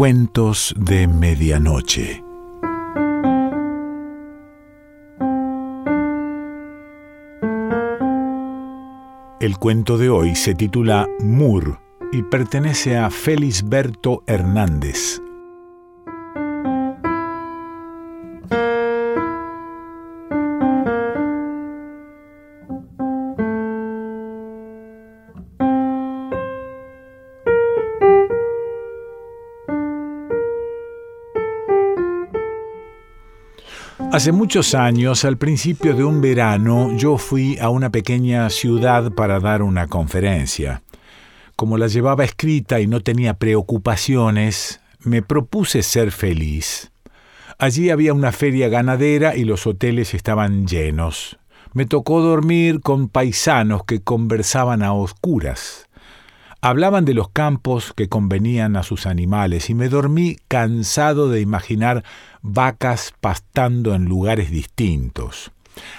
Cuentos de Medianoche. El cuento de hoy se titula Mur y pertenece a Felisberto Hernández, Hace muchos años, al principio de un verano, yo fui a una pequeña ciudad para dar una conferencia. Como la llevaba escrita y no tenía preocupaciones, me propuse ser feliz. Allí había una feria ganadera y los hoteles estaban llenos. Me tocó dormir con paisanos que conversaban a oscuras. Hablaban de los campos que convenían a sus animales y me dormí cansado de imaginar vacas pastando en lugares distintos.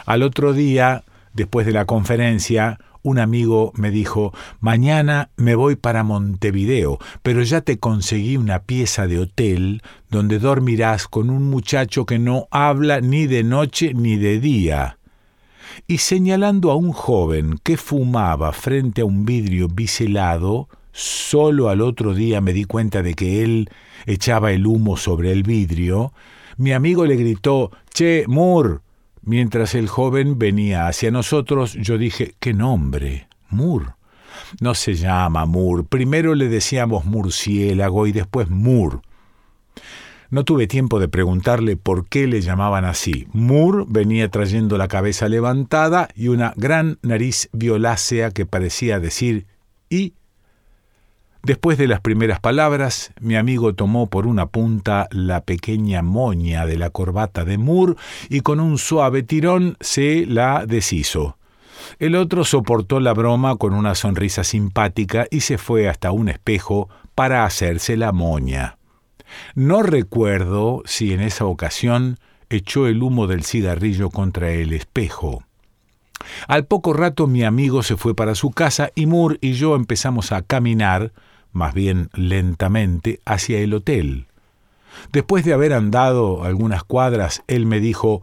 Al otro día, después de la conferencia, un amigo me dijo, mañana me voy para Montevideo, pero ya te conseguí una pieza de hotel donde dormirás con un muchacho que no habla ni de noche ni de día y señalando a un joven que fumaba frente a un vidrio biselado, solo al otro día me di cuenta de que él echaba el humo sobre el vidrio, mi amigo le gritó Che, Moore. Mientras el joven venía hacia nosotros, yo dije ¿Qué nombre? Moore. No se llama Moore. Primero le decíamos murciélago y después Moore. No tuve tiempo de preguntarle por qué le llamaban así. Moore venía trayendo la cabeza levantada y una gran nariz violácea que parecía decir y. Después de las primeras palabras, mi amigo tomó por una punta la pequeña moña de la corbata de Moore y con un suave tirón se la deshizo. El otro soportó la broma con una sonrisa simpática y se fue hasta un espejo para hacerse la moña. No recuerdo si en esa ocasión echó el humo del cigarrillo contra el espejo. Al poco rato mi amigo se fue para su casa y Moore y yo empezamos a caminar, más bien lentamente, hacia el hotel. Después de haber andado algunas cuadras, él me dijo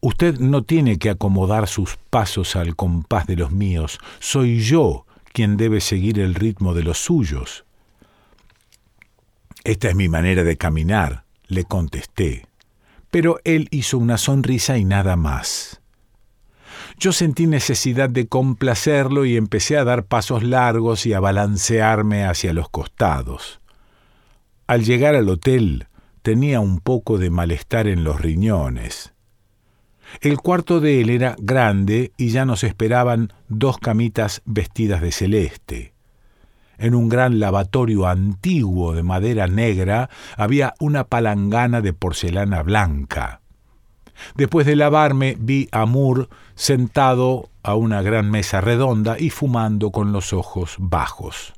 Usted no tiene que acomodar sus pasos al compás de los míos, soy yo quien debe seguir el ritmo de los suyos. Esta es mi manera de caminar, le contesté. Pero él hizo una sonrisa y nada más. Yo sentí necesidad de complacerlo y empecé a dar pasos largos y a balancearme hacia los costados. Al llegar al hotel tenía un poco de malestar en los riñones. El cuarto de él era grande y ya nos esperaban dos camitas vestidas de celeste. En un gran lavatorio antiguo de madera negra había una palangana de porcelana blanca. Después de lavarme vi a Moore sentado a una gran mesa redonda y fumando con los ojos bajos.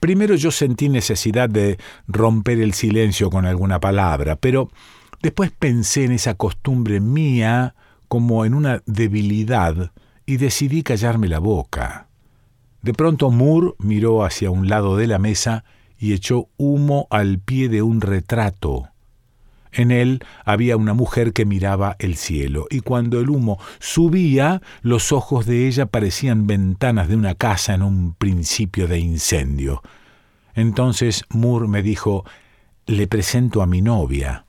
Primero yo sentí necesidad de romper el silencio con alguna palabra, pero después pensé en esa costumbre mía como en una debilidad y decidí callarme la boca. De pronto Moore miró hacia un lado de la mesa y echó humo al pie de un retrato. En él había una mujer que miraba el cielo, y cuando el humo subía, los ojos de ella parecían ventanas de una casa en un principio de incendio. Entonces Moore me dijo, le presento a mi novia.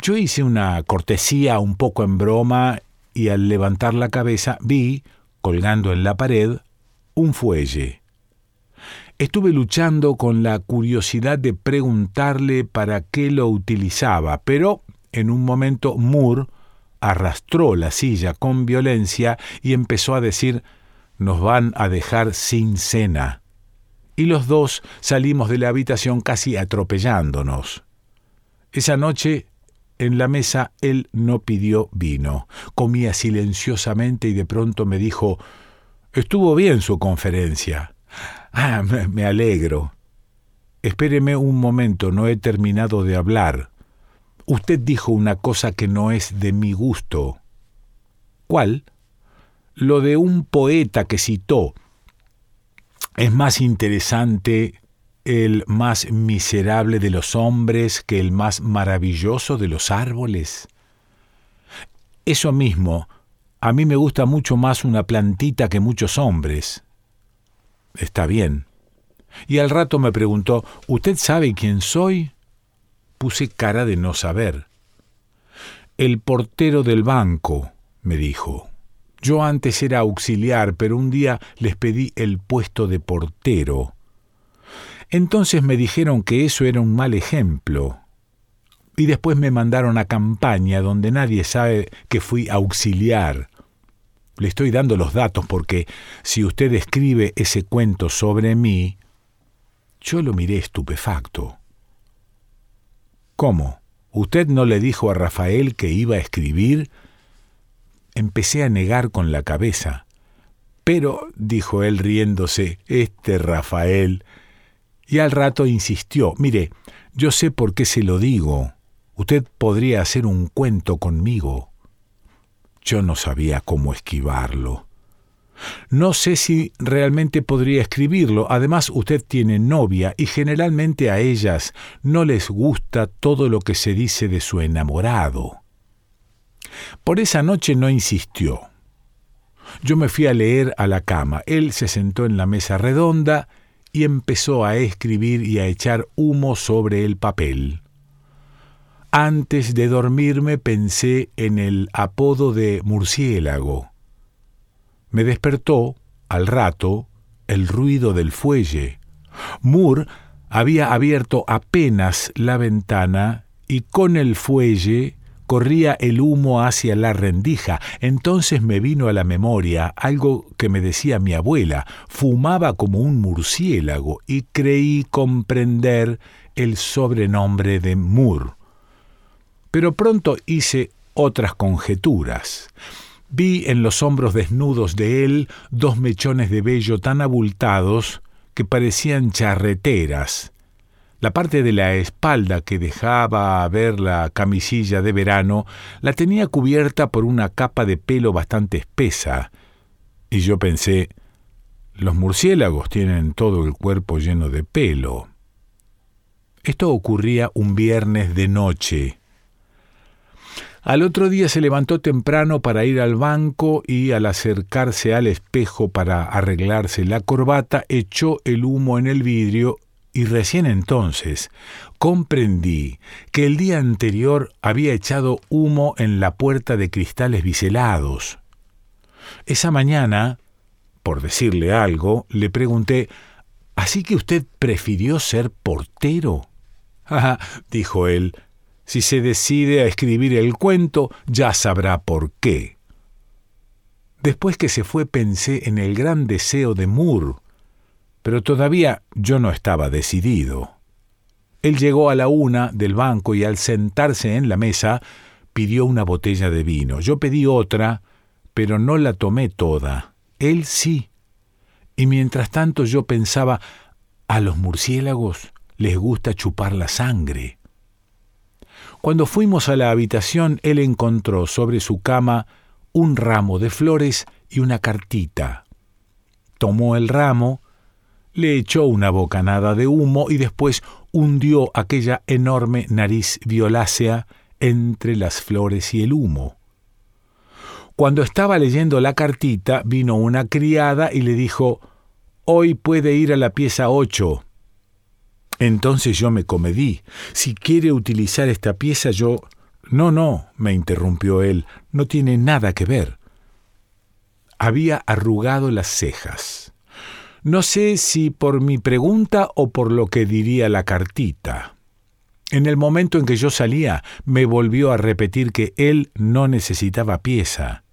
Yo hice una cortesía un poco en broma y al levantar la cabeza vi, colgando en la pared, un fuelle. Estuve luchando con la curiosidad de preguntarle para qué lo utilizaba, pero en un momento Moore arrastró la silla con violencia y empezó a decir nos van a dejar sin cena. Y los dos salimos de la habitación casi atropellándonos. Esa noche en la mesa él no pidió vino. Comía silenciosamente y de pronto me dijo Estuvo bien su conferencia. Ah, me, alegro. Espéreme un momento, no he terminado de hablar. Usted dijo una cosa que no es de mi gusto. ¿Cuál? Lo de un poeta que citó. Es más interesante el más miserable de los hombres que el más maravilloso de los árboles? Eso mismo, a mí me gusta mucho más una plantita que muchos hombres. Está bien. Y al rato me preguntó, ¿Usted sabe quién soy? Puse cara de no saber. El portero del banco, me dijo. Yo antes era auxiliar, pero un día les pedí el puesto de portero. Entonces me dijeron que eso era un mal ejemplo. Y después me mandaron a campaña donde nadie sabe que fui auxiliar. Le estoy dando los datos porque si usted escribe ese cuento sobre mí, yo lo miré estupefacto. ¿Cómo? ¿Usted no le dijo a Rafael que iba a escribir? Empecé a negar con la cabeza. Pero, dijo él riéndose, este Rafael. Y al rato insistió, mire, yo sé por qué se lo digo. Usted podría hacer un cuento conmigo. Yo no sabía cómo esquivarlo. No sé si realmente podría escribirlo. Además, usted tiene novia y generalmente a ellas no les gusta todo lo que se dice de su enamorado. Por esa noche no insistió. Yo me fui a leer a la cama. Él se sentó en la mesa redonda y empezó a escribir y a echar humo sobre el papel. Antes de dormirme pensé en el apodo de murciélago. Me despertó, al rato, el ruido del fuelle. Moore había abierto apenas la ventana y con el fuelle corría el humo hacia la rendija. Entonces me vino a la memoria algo que me decía mi abuela. Fumaba como un murciélago y creí comprender el sobrenombre de Moore. Pero pronto hice otras conjeturas. Vi en los hombros desnudos de él dos mechones de vello tan abultados que parecían charreteras. La parte de la espalda que dejaba ver la camisilla de verano la tenía cubierta por una capa de pelo bastante espesa. Y yo pensé, los murciélagos tienen todo el cuerpo lleno de pelo. Esto ocurría un viernes de noche. Al otro día se levantó temprano para ir al banco y al acercarse al espejo para arreglarse la corbata echó el humo en el vidrio y recién entonces comprendí que el día anterior había echado humo en la puerta de cristales biselados. Esa mañana, por decirle algo, le pregunté ¿Así que usted prefirió ser portero? Ah, dijo él, si se decide a escribir el cuento, ya sabrá por qué. Después que se fue pensé en el gran deseo de Moore, pero todavía yo no estaba decidido. Él llegó a la una del banco y al sentarse en la mesa pidió una botella de vino. Yo pedí otra, pero no la tomé toda. Él sí. Y mientras tanto yo pensaba, a los murciélagos les gusta chupar la sangre. Cuando fuimos a la habitación, él encontró sobre su cama un ramo de flores y una cartita. Tomó el ramo, le echó una bocanada de humo y después hundió aquella enorme nariz violácea entre las flores y el humo. Cuando estaba leyendo la cartita, vino una criada y le dijo Hoy puede ir a la pieza ocho. Entonces yo me comedí. Si quiere utilizar esta pieza, yo... No, no, me interrumpió él, no tiene nada que ver. Había arrugado las cejas. No sé si por mi pregunta o por lo que diría la cartita. En el momento en que yo salía, me volvió a repetir que él no necesitaba pieza.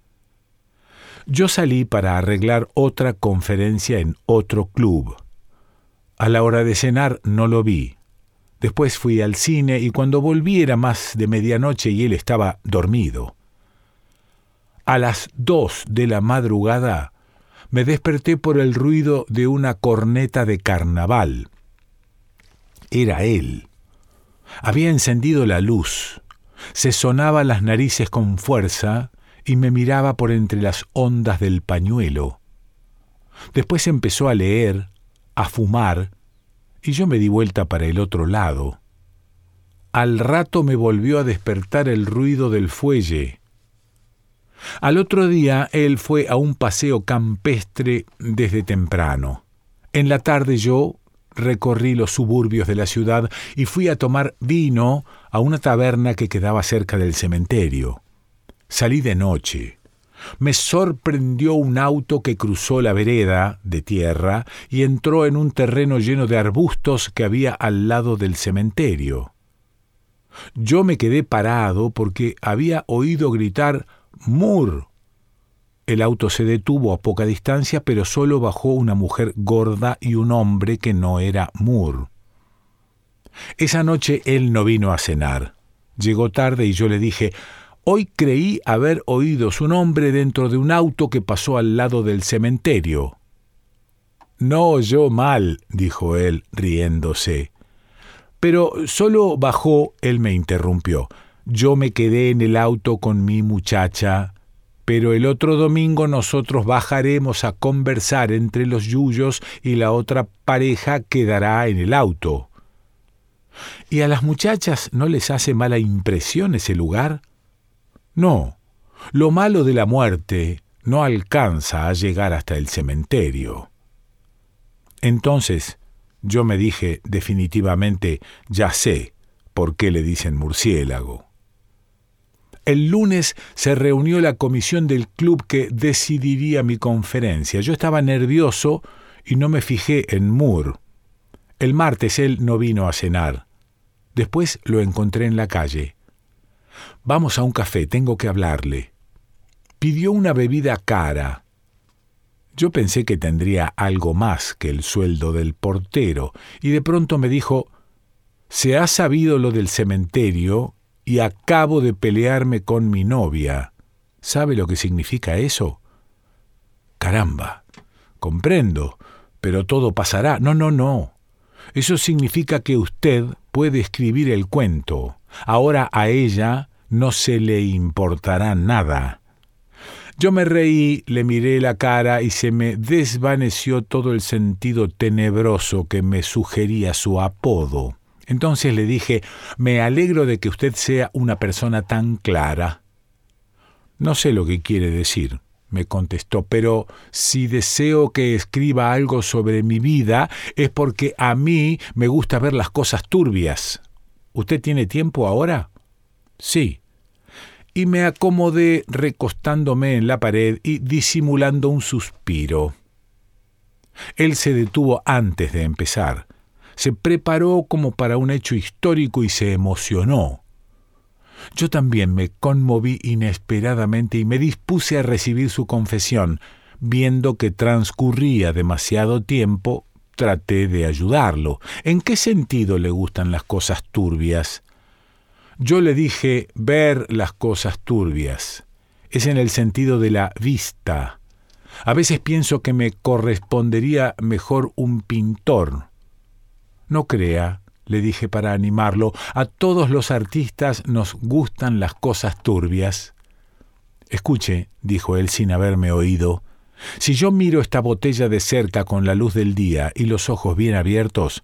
Yo salí para arreglar otra conferencia en otro club. A la hora de cenar no lo vi. Después fui al cine y cuando volví era más de medianoche y él estaba dormido. A las dos de la madrugada me desperté por el ruido de una corneta de carnaval. Era él. Había encendido la luz, se sonaba las narices con fuerza y me miraba por entre las ondas del pañuelo. Después empezó a leer, a fumar y yo me di vuelta para el otro lado. Al rato me volvió a despertar el ruido del fuelle. Al otro día él fue a un paseo campestre desde temprano. En la tarde yo recorrí los suburbios de la ciudad y fui a tomar vino a una taberna que quedaba cerca del cementerio. Salí de noche. Me sorprendió un auto que cruzó la vereda de tierra y entró en un terreno lleno de arbustos que había al lado del cementerio. Yo me quedé parado porque había oído gritar Mur. El auto se detuvo a poca distancia, pero solo bajó una mujer gorda y un hombre que no era Moore. Esa noche él no vino a cenar. Llegó tarde y yo le dije, Hoy creí haber oído su nombre dentro de un auto que pasó al lado del cementerio. No oyó mal, dijo él, riéndose. Pero solo bajó, él me interrumpió. Yo me quedé en el auto con mi muchacha, pero el otro domingo nosotros bajaremos a conversar entre los yuyos y la otra pareja quedará en el auto. ¿Y a las muchachas no les hace mala impresión ese lugar? No, lo malo de la muerte no alcanza a llegar hasta el cementerio. Entonces yo me dije definitivamente, ya sé por qué le dicen murciélago. El lunes se reunió la comisión del club que decidiría mi conferencia. Yo estaba nervioso y no me fijé en Moore. El martes él no vino a cenar. Después lo encontré en la calle. Vamos a un café, tengo que hablarle. Pidió una bebida cara. Yo pensé que tendría algo más que el sueldo del portero, y de pronto me dijo, ¿Se ha sabido lo del cementerio y acabo de pelearme con mi novia. ¿Sabe lo que significa eso? Caramba, comprendo, pero todo pasará. No, no, no. Eso significa que usted puede escribir el cuento. Ahora a ella no se le importará nada. Yo me reí, le miré la cara y se me desvaneció todo el sentido tenebroso que me sugería su apodo. Entonces le dije, me alegro de que usted sea una persona tan clara. No sé lo que quiere decir, me contestó, pero si deseo que escriba algo sobre mi vida es porque a mí me gusta ver las cosas turbias. ¿Usted tiene tiempo ahora? Sí. Y me acomodé recostándome en la pared y disimulando un suspiro. Él se detuvo antes de empezar se preparó como para un hecho histórico y se emocionó. Yo también me conmoví inesperadamente y me dispuse a recibir su confesión. Viendo que transcurría demasiado tiempo, traté de ayudarlo. ¿En qué sentido le gustan las cosas turbias? Yo le dije ver las cosas turbias. Es en el sentido de la vista. A veces pienso que me correspondería mejor un pintor. No crea, le dije para animarlo, a todos los artistas nos gustan las cosas turbias. Escuche, dijo él sin haberme oído, si yo miro esta botella de cerca con la luz del día y los ojos bien abiertos,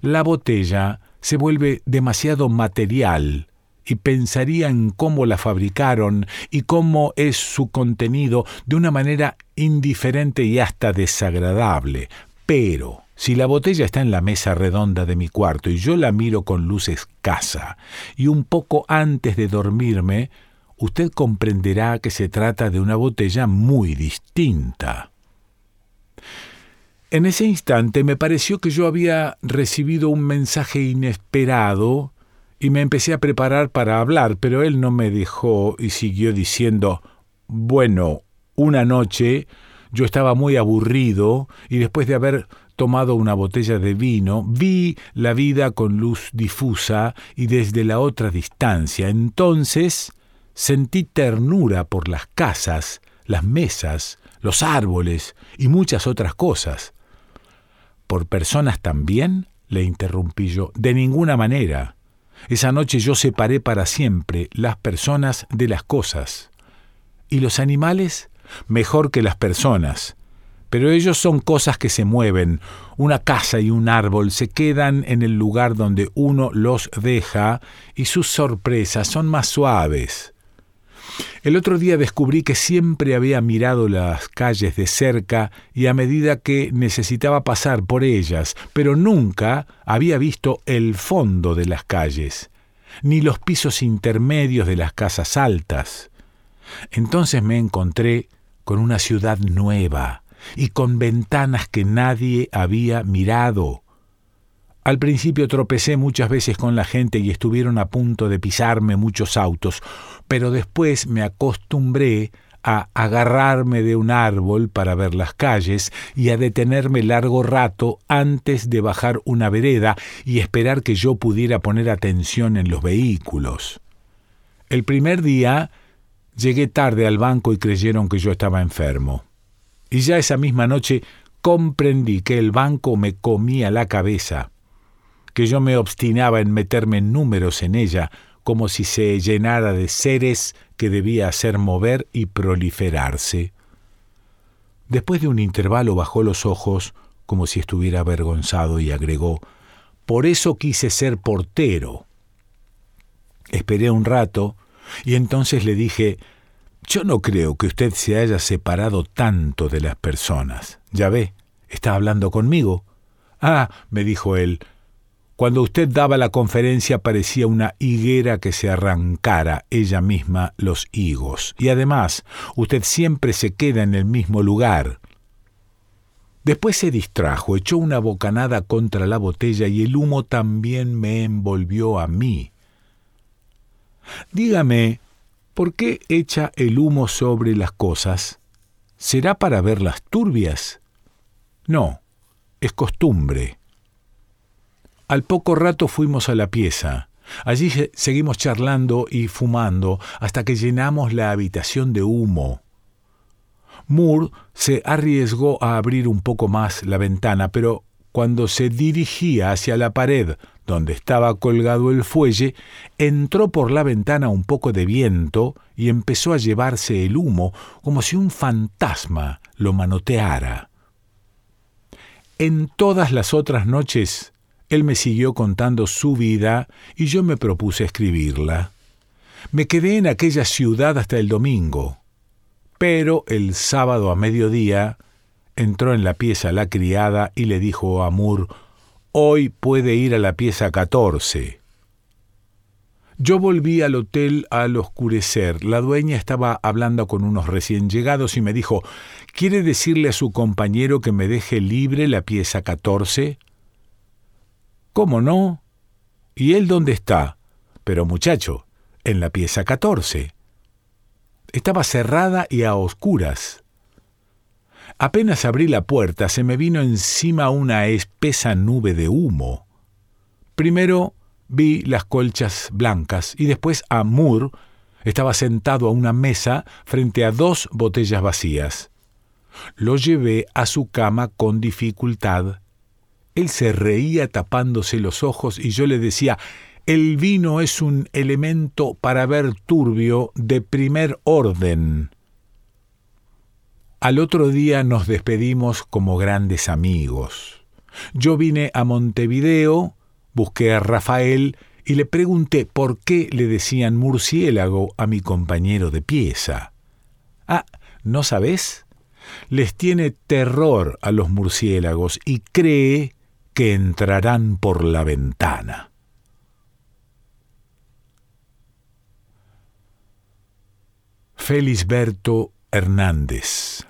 la botella se vuelve demasiado material y pensaría en cómo la fabricaron y cómo es su contenido de una manera indiferente y hasta desagradable. Pero si la botella está en la mesa redonda de mi cuarto y yo la miro con luz escasa y un poco antes de dormirme, usted comprenderá que se trata de una botella muy distinta. En ese instante me pareció que yo había recibido un mensaje inesperado y me empecé a preparar para hablar, pero él no me dejó y siguió diciendo, bueno, una noche yo estaba muy aburrido y después de haber tomado una botella de vino, vi la vida con luz difusa y desde la otra distancia. Entonces sentí ternura por las casas, las mesas, los árboles y muchas otras cosas. ¿Por personas también? le interrumpí yo. De ninguna manera. Esa noche yo separé para siempre las personas de las cosas. ¿Y los animales? Mejor que las personas Pero ellos son cosas que se mueven. Una casa y un árbol se quedan en el lugar donde uno los deja y sus sorpresas son más suaves. El otro día descubrí que siempre había mirado las calles de cerca y a medida que necesitaba pasar por ellas, pero nunca había visto el fondo de las calles, ni los pisos intermedios de las casas altas. Entonces me encontré con una ciudad nueva y con ventanas que nadie había mirado. Al principio tropecé muchas veces con la gente y estuvieron a punto de pisarme muchos autos, pero después me acostumbré a agarrarme de un árbol para ver las calles y a detenerme largo rato antes de bajar una vereda y esperar que yo pudiera poner atención en los vehículos. El primer día llegué tarde al banco y creyeron que yo estaba enfermo. Y ya esa misma noche comprendí que el banco me comía la cabeza que yo me obstinaba en meterme números en ella, como si se llenara de seres que debía hacer mover y proliferarse. Después de un intervalo bajó los ojos, como si estuviera avergonzado, y agregó Por eso quise ser portero. Esperé un rato, y entonces le dije Yo no creo que usted se haya separado tanto de las personas. Ya ve, está hablando conmigo. Ah, me dijo él, cuando usted daba la conferencia parecía una higuera que se arrancara ella misma los higos. Y además, usted siempre se queda en el mismo lugar. Después se distrajo, echó una bocanada contra la botella y el humo también me envolvió a mí. Dígame, ¿por qué echa el humo sobre las cosas? ¿Será para verlas turbias? No, es costumbre. Al poco rato fuimos a la pieza. Allí seguimos charlando y fumando hasta que llenamos la habitación de humo. Moore se arriesgó a abrir un poco más la ventana, pero cuando se dirigía hacia la pared donde estaba colgado el fuelle, entró por la ventana un poco de viento y empezó a llevarse el humo como si un fantasma lo manoteara. En todas las otras noches él me siguió contando su vida y yo me propuse escribirla. Me quedé en aquella ciudad hasta el domingo, pero el sábado a mediodía entró en la pieza la criada y le dijo a Moore, Hoy puede ir a la pieza 14. Yo volví al hotel al oscurecer. La dueña estaba hablando con unos recién llegados y me dijo, ¿Quiere decirle a su compañero que me deje libre la pieza 14? ¿Cómo no? ¿Y él dónde está? Pero muchacho, en la pieza 14. Estaba cerrada y a oscuras. Apenas abrí la puerta se me vino encima una espesa nube de humo. Primero vi las colchas blancas y después a Moore estaba sentado a una mesa frente a dos botellas vacías. Lo llevé a su cama con dificultad él se reía tapándose los ojos y yo le decía, el vino es un elemento para ver turbio de primer orden. Al otro día nos despedimos como grandes amigos. Yo vine a Montevideo, busqué a Rafael y le pregunté por qué le decían murciélago a mi compañero de pieza. Ah, ¿no sabes? Les tiene terror a los murciélagos y cree que entrarán por la ventana. Felisberto Hernández